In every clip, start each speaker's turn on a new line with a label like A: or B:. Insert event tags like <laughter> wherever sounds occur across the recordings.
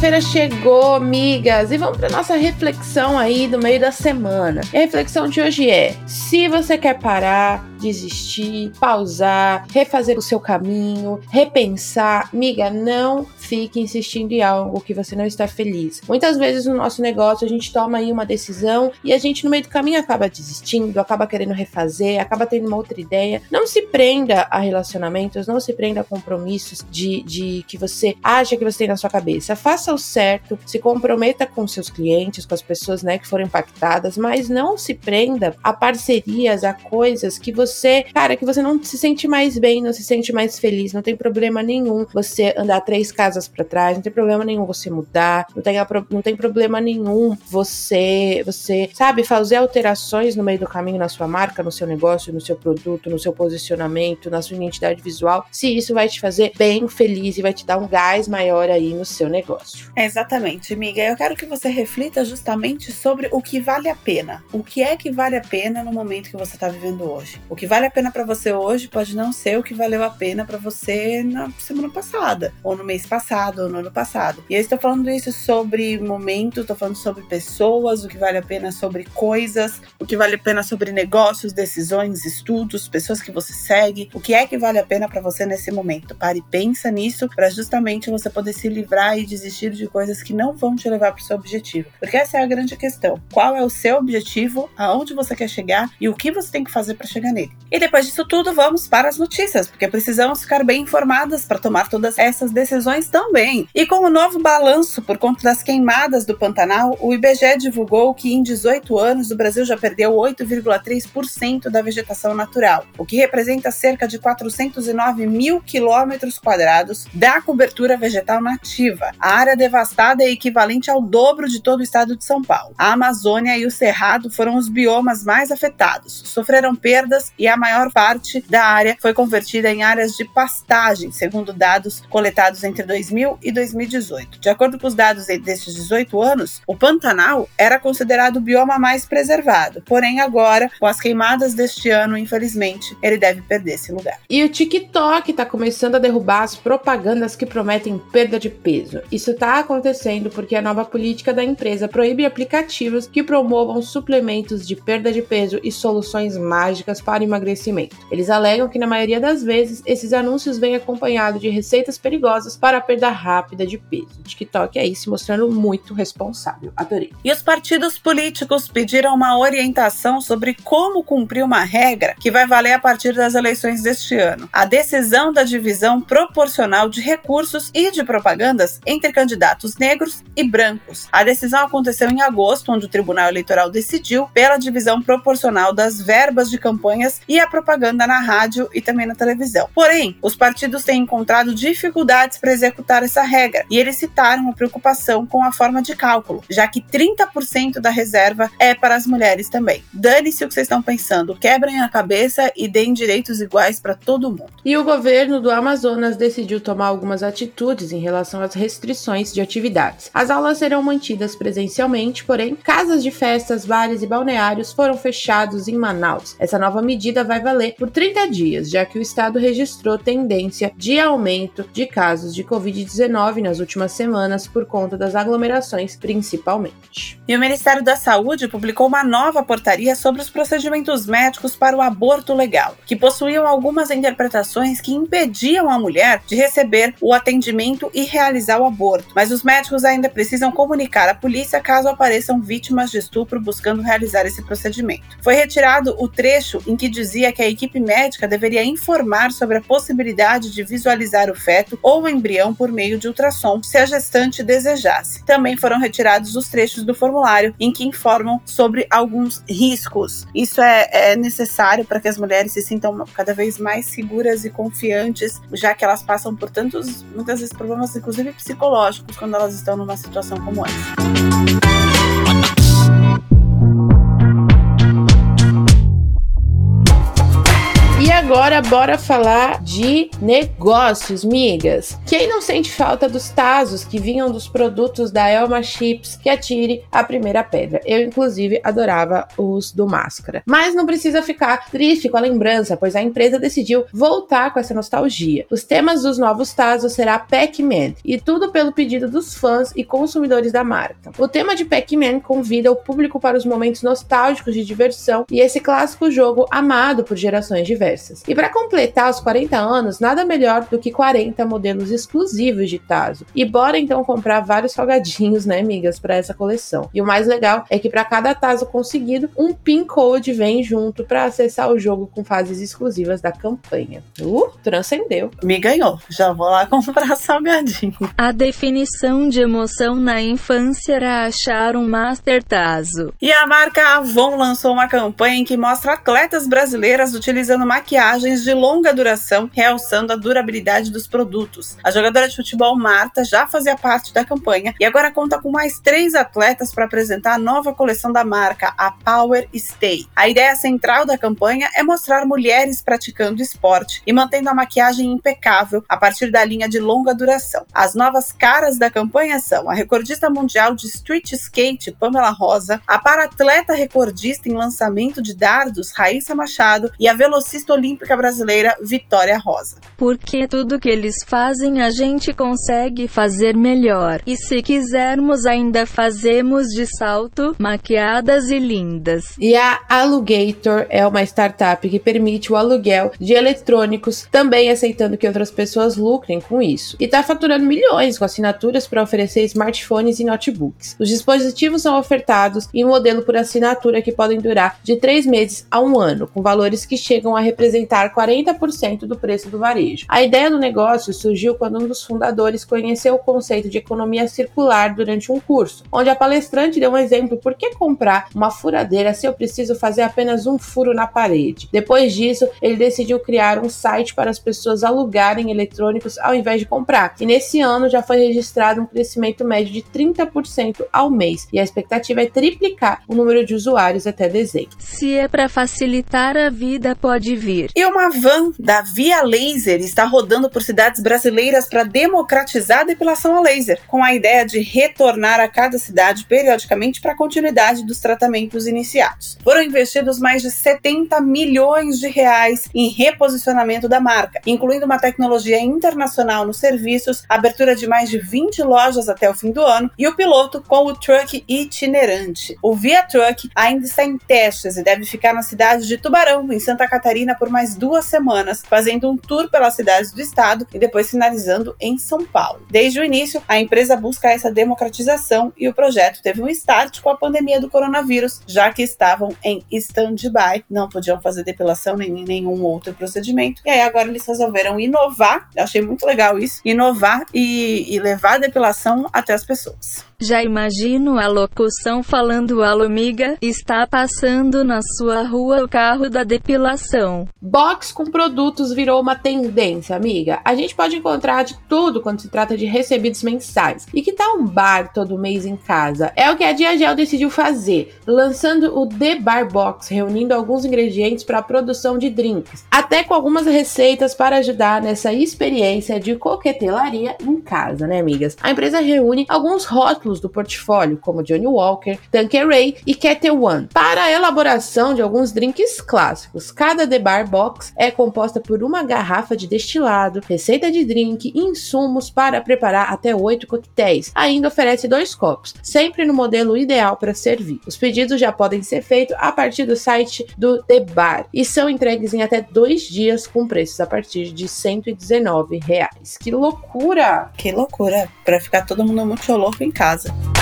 A: Quarta-feira chegou, amigas, e vamos para nossa reflexão aí do meio da semana. E a reflexão de hoje é: se você quer parar, desistir, pausar, refazer o seu caminho, repensar, amiga, não fique insistindo em algo que você não está feliz. Muitas vezes no nosso negócio a gente toma aí uma decisão e a gente no meio do caminho acaba desistindo, acaba querendo refazer, acaba tendo uma outra ideia. Não se prenda a relacionamentos, não se prenda a compromissos de, de que você acha que você tem na sua cabeça. Faça o certo, se comprometa com seus clientes, com as pessoas né, que foram impactadas, mas não se prenda a parcerias, a coisas que você, cara, que você não se sente mais bem, não se sente mais feliz. Não tem problema nenhum você andar três casas para trás, não tem problema nenhum você mudar, não tem, não tem problema nenhum você, você, sabe, fazer alterações no meio do caminho na sua marca, no seu negócio, no seu produto, no seu posicionamento, na sua identidade visual, se isso vai te fazer bem feliz e vai te dar um gás maior aí no seu negócio.
B: Exatamente, amiga. Eu quero que você reflita justamente sobre o que vale a pena. O que é que vale a pena no momento que você está vivendo hoje? O que vale a pena para você hoje pode não ser o que valeu a pena para você na semana passada ou no mês passado passado, no ano passado. E eu estou falando isso sobre momento, estou falando sobre pessoas, o que vale a pena sobre coisas, o que vale a pena sobre negócios, decisões, estudos, pessoas que você segue, o que é que vale a pena para você nesse momento. Pare e pensa nisso para justamente você poder se livrar e desistir de coisas que não vão te levar para o seu objetivo. Porque essa é a grande questão. Qual é o seu objetivo, aonde você quer chegar e o que você tem que fazer para chegar nele. E depois disso tudo, vamos para as notícias, porque precisamos ficar bem informadas para tomar todas essas decisões também. E com o novo balanço por conta das queimadas do Pantanal, o IBGE divulgou que em 18 anos o Brasil já perdeu 8,3% da vegetação natural, o que representa cerca de 409 mil quilômetros quadrados da cobertura vegetal nativa. A área devastada é equivalente ao dobro de todo o estado de São Paulo. A Amazônia e o Cerrado foram os biomas mais afetados, sofreram perdas e a maior parte da área foi convertida em áreas de pastagem, segundo dados coletados entre 2000 e 2018. De acordo com os dados desses 18 anos, o Pantanal era considerado o bioma mais preservado. Porém, agora, com as queimadas deste ano, infelizmente, ele deve perder esse lugar.
A: E o TikTok está começando a derrubar as propagandas que prometem perda de peso. Isso está acontecendo porque a nova política da empresa proíbe aplicativos que promovam suplementos de perda de peso e soluções mágicas para emagrecimento. Eles alegam que, na maioria das vezes, esses anúncios vêm acompanhados de receitas perigosas para a perda rápida de peso. TikTok é isso, mostrando muito responsável. Adorei.
B: E os partidos políticos pediram uma orientação sobre como cumprir uma regra que vai valer a partir das eleições deste ano. A decisão da divisão proporcional de recursos e de propagandas entre candidatos negros e brancos. A decisão aconteceu em agosto, onde o Tribunal Eleitoral decidiu pela divisão proporcional das verbas de campanhas e a propaganda na rádio e também na televisão. Porém, os partidos têm encontrado dificuldades para executar essa regra e eles citaram a preocupação com a forma de cálculo, já que 30% da reserva é para as mulheres também. Dane-se o que vocês estão pensando, quebrem a cabeça e deem direitos iguais para todo mundo.
A: E o governo do Amazonas decidiu tomar algumas atitudes em relação às restrições de atividades. As aulas serão mantidas presencialmente, porém, casas de festas, bares e balneários foram fechados em Manaus. Essa nova medida vai valer por 30 dias, já que o estado registrou tendência de aumento de casos de Covid-19 nas últimas semanas por conta das aglomerações, principalmente.
B: E o Ministério da Saúde publicou uma nova portaria sobre os procedimentos médicos para o aborto legal, que possuíam algumas interpretações que impediam a mulher de receber o atendimento e realizar o aborto. Mas os médicos ainda precisam comunicar à polícia caso apareçam vítimas de estupro buscando realizar esse procedimento. Foi retirado o trecho em que dizia que a equipe médica deveria informar sobre a possibilidade de visualizar o feto ou o embrião por meio de ultrassom, se a gestante desejasse. Também foram retirados os trechos do formulário em que informam sobre alguns riscos. Isso é, é necessário para que as mulheres se sintam cada vez mais seguras e confiantes, já que elas passam por tantos, muitas vezes, problemas, inclusive psicológicos, quando elas estão numa situação como essa.
A: Agora bora falar de negócios, migas. Quem não sente falta dos tazos que vinham dos produtos da Elma Chips que atire a primeira pedra? Eu, inclusive, adorava os do Máscara. Mas não precisa ficar triste com a lembrança, pois a empresa decidiu voltar com essa nostalgia. Os temas dos novos tazos será Pac-Man, e tudo pelo pedido dos fãs e consumidores da marca. O tema de Pac-Man convida o público para os momentos nostálgicos de diversão e esse clássico jogo amado por gerações diversas. E para completar os 40 anos, nada melhor do que 40 modelos exclusivos de Tazo. E bora então comprar vários salgadinhos, né, amigas, para essa coleção. E o mais legal é que para cada Tazo conseguido, um pin code vem junto para acessar o jogo com fases exclusivas da campanha. Uh, transcendeu.
B: Me ganhou. Já vou lá <laughs> comprar salgadinho.
C: A definição de emoção na infância era achar um Master Tazo.
B: E a marca Avon lançou uma campanha em que mostra atletas brasileiras utilizando maquiagem vantagens de longa duração, realçando a durabilidade dos produtos. A jogadora de futebol Marta já fazia parte da campanha e agora conta com mais três atletas para apresentar a nova coleção da marca, a Power Stay. A ideia central da campanha é mostrar mulheres praticando esporte e mantendo a maquiagem impecável a partir da linha de longa duração. As novas caras da campanha são a recordista mundial de street skate, Pamela Rosa, a paratleta recordista em lançamento de dardos, Raíssa Machado, e a velocista olímpica olímpica brasileira Vitória Rosa.
C: Porque tudo que eles fazem a gente consegue fazer melhor. E se quisermos ainda fazemos de salto, maquiadas e lindas.
A: E a Alugator é uma startup que permite o aluguel de eletrônicos, também aceitando que outras pessoas lucrem com isso. E está faturando milhões com assinaturas para oferecer smartphones e notebooks. Os dispositivos são ofertados em modelo por assinatura que podem durar de três meses a um ano, com valores que chegam a representar representar 40% do preço do varejo. A ideia do negócio surgiu quando um dos fundadores conheceu o conceito de economia circular durante um curso, onde a palestrante deu um exemplo por que comprar uma furadeira se eu preciso fazer apenas um furo na parede. Depois disso, ele decidiu criar um site para as pessoas alugarem eletrônicos ao invés de comprar. E nesse ano já foi registrado um crescimento médio de 30% ao mês, e a expectativa é triplicar o número de usuários até dezembro.
C: Se é para facilitar a vida, pode vir.
B: E uma van da Via Laser está rodando por cidades brasileiras para democratizar a depilação a laser, com a ideia de retornar a cada cidade periodicamente para a continuidade dos tratamentos iniciados. Foram investidos mais de 70 milhões de reais em reposicionamento da marca, incluindo uma tecnologia internacional nos serviços, abertura de mais de 20 lojas até o fim do ano e o piloto com o truck itinerante. O Via Truck ainda está em testes e deve ficar na cidade de Tubarão, em Santa Catarina, por mais mais duas semanas, fazendo um tour pelas cidades do estado e depois finalizando em São Paulo. Desde o início, a empresa busca essa democratização e o projeto teve um start com a pandemia do coronavírus, já que estavam em stand-by, não podiam fazer depilação nem nenhum outro procedimento. E aí agora eles resolveram inovar, eu achei muito legal isso, inovar e, e levar a depilação até as pessoas.
C: Já imagino a locução falando alumiga, está passando na sua rua o carro da depilação.
A: Box com produtos virou uma tendência, amiga. A gente pode encontrar de tudo quando se trata de recebidos mensais. E que tal um bar todo mês em casa? É o que a Diagel decidiu fazer, lançando o The Bar Box, reunindo alguns ingredientes para a produção de drinks, até com algumas receitas para ajudar nessa experiência de coquetelaria em casa, né, amigas? A empresa reúne alguns rótulos do portfólio, como Johnny Walker, Tanqueray e Ketel One, para a elaboração de alguns drinks clássicos. Cada The Bar Box é composta por uma garrafa de destilado, receita de drink e insumos para preparar até oito coquetéis. Ainda oferece dois copos, sempre no modelo ideal para servir. Os pedidos já podem ser feitos a partir do site do The Bar e são entregues em até dois dias com preços a partir de 119 reais. Que loucura!
B: Que loucura! Para ficar todo mundo muito louco em casa casa.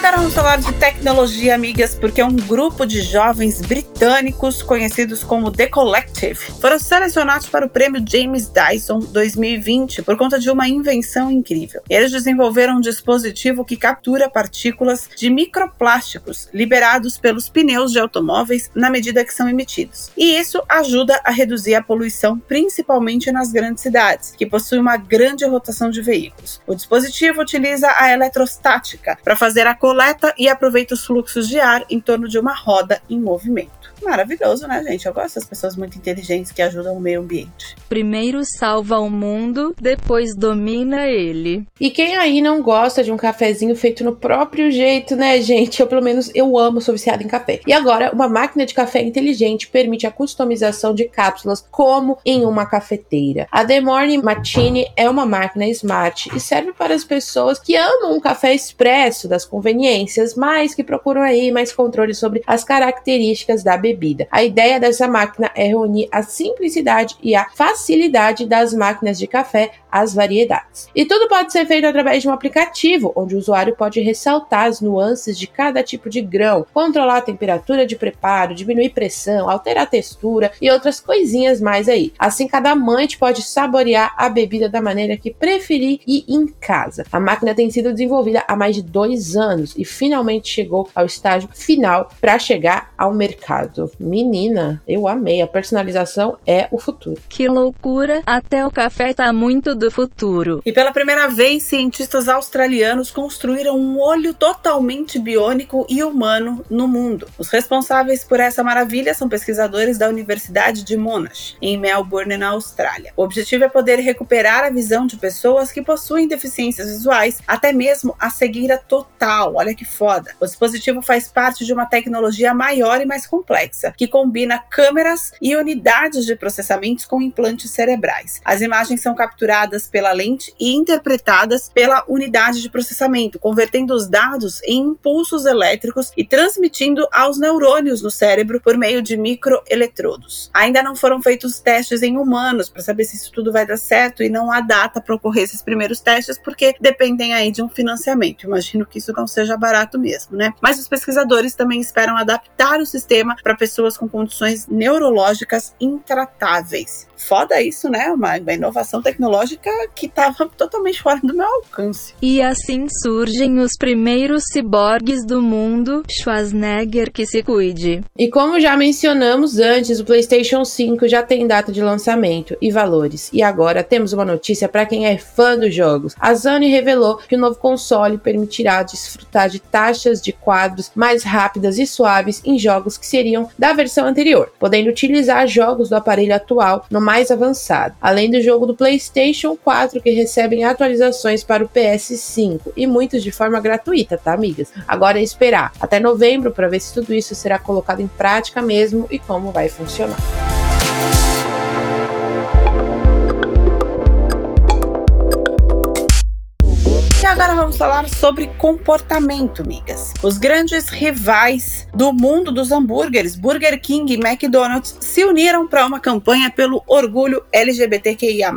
B: Agora vamos falar de tecnologia, amigas, porque um grupo de jovens britânicos, conhecidos como The Collective, foram selecionados para o prêmio James Dyson 2020 por conta de uma invenção incrível. Eles desenvolveram um dispositivo que captura partículas de microplásticos liberados pelos pneus de automóveis na medida que são emitidos. E isso ajuda a reduzir a poluição, principalmente nas grandes cidades, que possuem uma grande rotação de veículos. O dispositivo utiliza a eletrostática para fazer a coleta e aproveita os fluxos de ar em torno de uma roda em movimento maravilhoso, né, gente? Eu gosto das pessoas muito inteligentes que ajudam o meio ambiente.
C: Primeiro salva o mundo, depois domina ele.
A: E quem aí não gosta de um cafezinho feito no próprio jeito, né, gente? Eu, pelo menos, eu amo, sou viciada em café. E agora, uma máquina de café inteligente permite a customização de cápsulas como em uma cafeteira. A The Morning Machine é uma máquina smart e serve para as pessoas que amam um café expresso das conveniências, mas que procuram aí mais controle sobre as características da bebida bebida. A ideia dessa máquina é reunir a simplicidade e a facilidade das máquinas de café às variedades. E tudo pode ser feito através de um aplicativo, onde o usuário pode ressaltar as nuances de cada tipo de grão, controlar a temperatura de preparo, diminuir pressão, alterar a textura e outras coisinhas mais aí. Assim, cada amante pode saborear a bebida da maneira que preferir e em casa. A máquina tem sido desenvolvida há mais de dois anos e finalmente chegou ao estágio final para chegar ao mercado. Menina, eu amei. A personalização é o futuro.
C: Que loucura! Até o café tá muito do futuro.
B: E pela primeira vez, cientistas australianos construíram um olho totalmente biônico e humano no mundo. Os responsáveis por essa maravilha são pesquisadores da Universidade de Monash, em Melbourne, na Austrália. O objetivo é poder recuperar a visão de pessoas que possuem deficiências visuais, até mesmo a cegueira total. Olha que foda. O dispositivo faz parte de uma tecnologia maior e mais complexa complexa, que combina câmeras e unidades de processamento com implantes cerebrais. As imagens são capturadas pela lente e interpretadas pela unidade de processamento, convertendo os dados em impulsos elétricos e transmitindo aos neurônios no cérebro por meio de microeletrodos. Ainda não foram feitos testes em humanos para saber se isso tudo vai dar certo e não há data para ocorrer esses primeiros testes porque dependem aí de um financiamento. Imagino que isso não seja barato mesmo, né? Mas os pesquisadores também esperam adaptar o sistema para pessoas com condições neurológicas intratáveis. Foda isso, né? Uma, uma inovação tecnológica que estava totalmente fora do meu alcance.
C: E assim surgem os primeiros ciborgues do mundo. Schwarzenegger que se cuide.
A: E como já mencionamos antes, o PlayStation 5 já tem data de lançamento e valores. E agora temos uma notícia para quem é fã dos jogos. A Sony revelou que o novo console permitirá desfrutar de taxas de quadros mais rápidas e suaves em jogos que seriam da versão anterior, podendo utilizar jogos do aparelho atual no mais avançado, além do jogo do PlayStation 4 que recebem atualizações para o PS5 e muitos de forma gratuita, tá, amigas? Agora é esperar até novembro para ver se tudo isso será colocado em prática mesmo e como vai funcionar.
B: Agora vamos falar sobre comportamento, migas. Os grandes rivais do mundo dos hambúrgueres, Burger King e McDonald's, se uniram para uma campanha pelo orgulho LGBTQIA.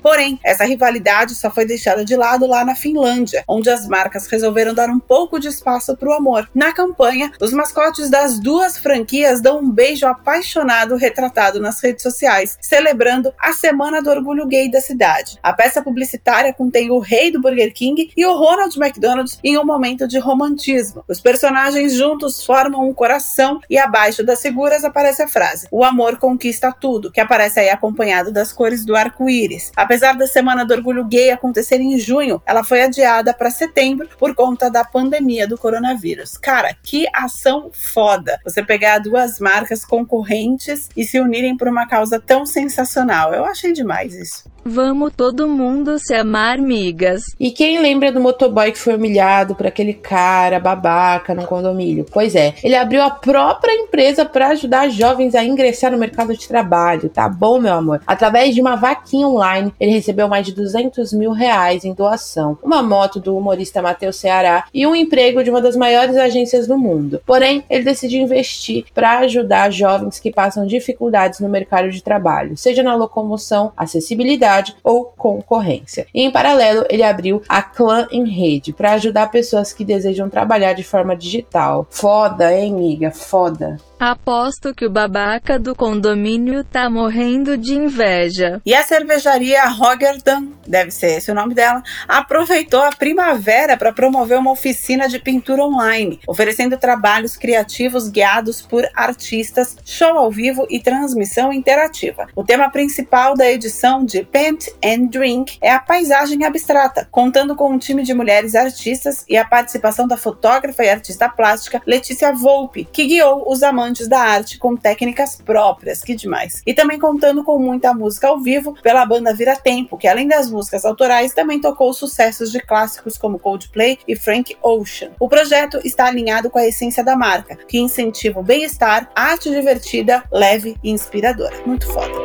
B: Porém, essa rivalidade só foi deixada de lado lá na Finlândia, onde as marcas resolveram dar um pouco de espaço para o amor. Na campanha, os mascotes das duas franquias dão um beijo apaixonado retratado nas redes sociais, celebrando a Semana do Orgulho Gay da cidade. A peça publicitária contém o rei do Burger King e o Ronald McDonald em um momento de romantismo. Os personagens juntos formam um coração e abaixo das figuras aparece a frase: O amor conquista tudo, que aparece aí acompanhado das cores do arco-íris. Apesar da Semana do Orgulho Gay acontecer em junho, ela foi adiada para setembro por conta da pandemia do coronavírus. Cara, que ação foda! Você pegar duas marcas concorrentes e se unirem por uma causa tão sensacional. Eu achei demais isso.
C: Vamos todo mundo se amar, migas.
A: E quem lembra do motoboy que foi humilhado por aquele cara babaca no condomínio? Pois é, ele abriu a própria empresa para ajudar jovens a ingressar no mercado de trabalho, tá bom, meu amor? Através de uma vaquinha online, ele recebeu mais de 200 mil reais em doação, uma moto do humorista Matheus Ceará e um emprego de uma das maiores agências do mundo. Porém, ele decidiu investir para ajudar jovens que passam dificuldades no mercado de trabalho, seja na locomoção, acessibilidade ou concorrência. E, em paralelo, ele abriu a Clã em rede para ajudar pessoas que desejam trabalhar de forma digital. Foda, hein, amiga? Foda.
C: Aposto que o babaca do condomínio tá morrendo de inveja.
B: E a cervejaria Rotterdam, deve ser esse o nome dela, aproveitou a primavera para promover uma oficina de pintura online, oferecendo trabalhos criativos guiados por artistas, show ao vivo e transmissão interativa. O tema principal da edição de Paint and Drink é a paisagem abstrata, contando com um time de mulheres artistas e a participação da fotógrafa e artista plástica Letícia Volpe, que guiou os amantes amantes da arte com técnicas próprias, que demais. E também contando com muita música ao vivo pela banda Vira Tempo, que além das músicas autorais também tocou sucessos de clássicos como Coldplay e Frank Ocean. O projeto está alinhado com a essência da marca, que incentiva o bem-estar, arte divertida, leve e inspiradora. Muito foda.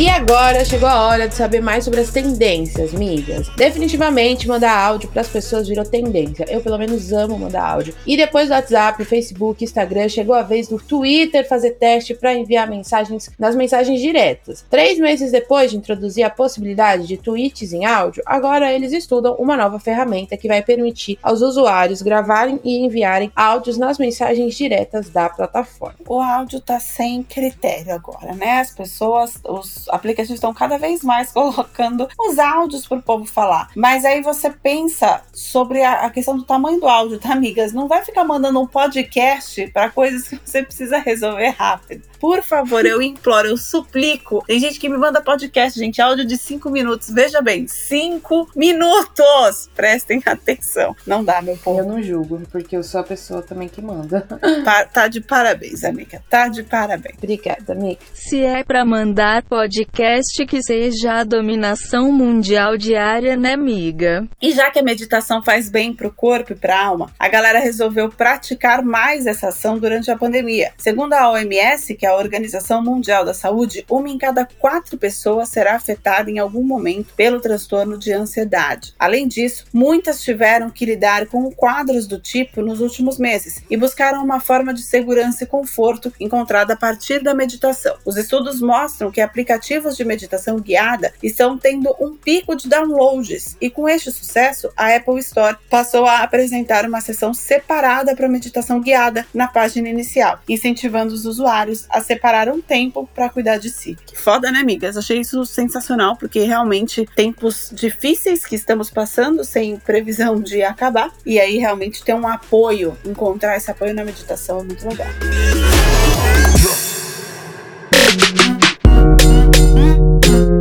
A: E agora chegou a hora de saber mais sobre as tendências, migas. Definitivamente mandar áudio para as pessoas virou tendência. Eu pelo menos amo mandar áudio. E depois do WhatsApp, Facebook, Instagram, chegou a vez do Twitter fazer teste para enviar mensagens nas mensagens diretas. Três meses depois de introduzir a possibilidade de tweets em áudio, agora eles estudam uma nova ferramenta que vai permitir aos usuários gravarem e enviarem áudios nas mensagens diretas da plataforma.
B: O áudio tá sem critério agora, né? As pessoas, os aplicativos estão cada vez mais <laughs> colocando os áudios para o povo falar. Mas aí você pensa sobre a, a, questão do tamanho do áudio, tá, amigas? Não vai ficar mandando um podcast para coisas que você precisa resolver rápido. Por favor, eu imploro, eu suplico. Tem gente que me manda podcast, gente, áudio de cinco minutos. Veja bem, cinco minutos! Prestem atenção. Não dá, meu povo.
A: Eu não julgo, porque eu sou a pessoa também que manda. <laughs>
B: Tá, tá de parabéns, amiga. Tá de parabéns.
A: Obrigada, amiga.
C: Se é para mandar podcast que seja a dominação mundial diária, né, amiga?
B: E já que a meditação faz bem pro corpo e pra alma, a galera resolveu praticar mais essa ação durante a pandemia. Segundo a OMS, que é a Organização Mundial da Saúde, uma em cada quatro pessoas será afetada em algum momento pelo transtorno de ansiedade. Além disso, muitas tiveram que lidar com quadros do tipo nos últimos meses e buscaram uma forma de segurança e conforto encontrada a partir da meditação. Os estudos mostram que aplicativos de meditação guiada estão tendo um pico de downloads e com este sucesso, a Apple Store passou a apresentar uma seção separada para meditação guiada na página inicial, incentivando os usuários a separar um tempo para cuidar de si. Que foda, né, amigas? Achei isso sensacional, porque realmente tempos difíceis que estamos passando, sem previsão de acabar, e aí realmente ter um apoio, encontrar esse apoio na meditação é muito legal.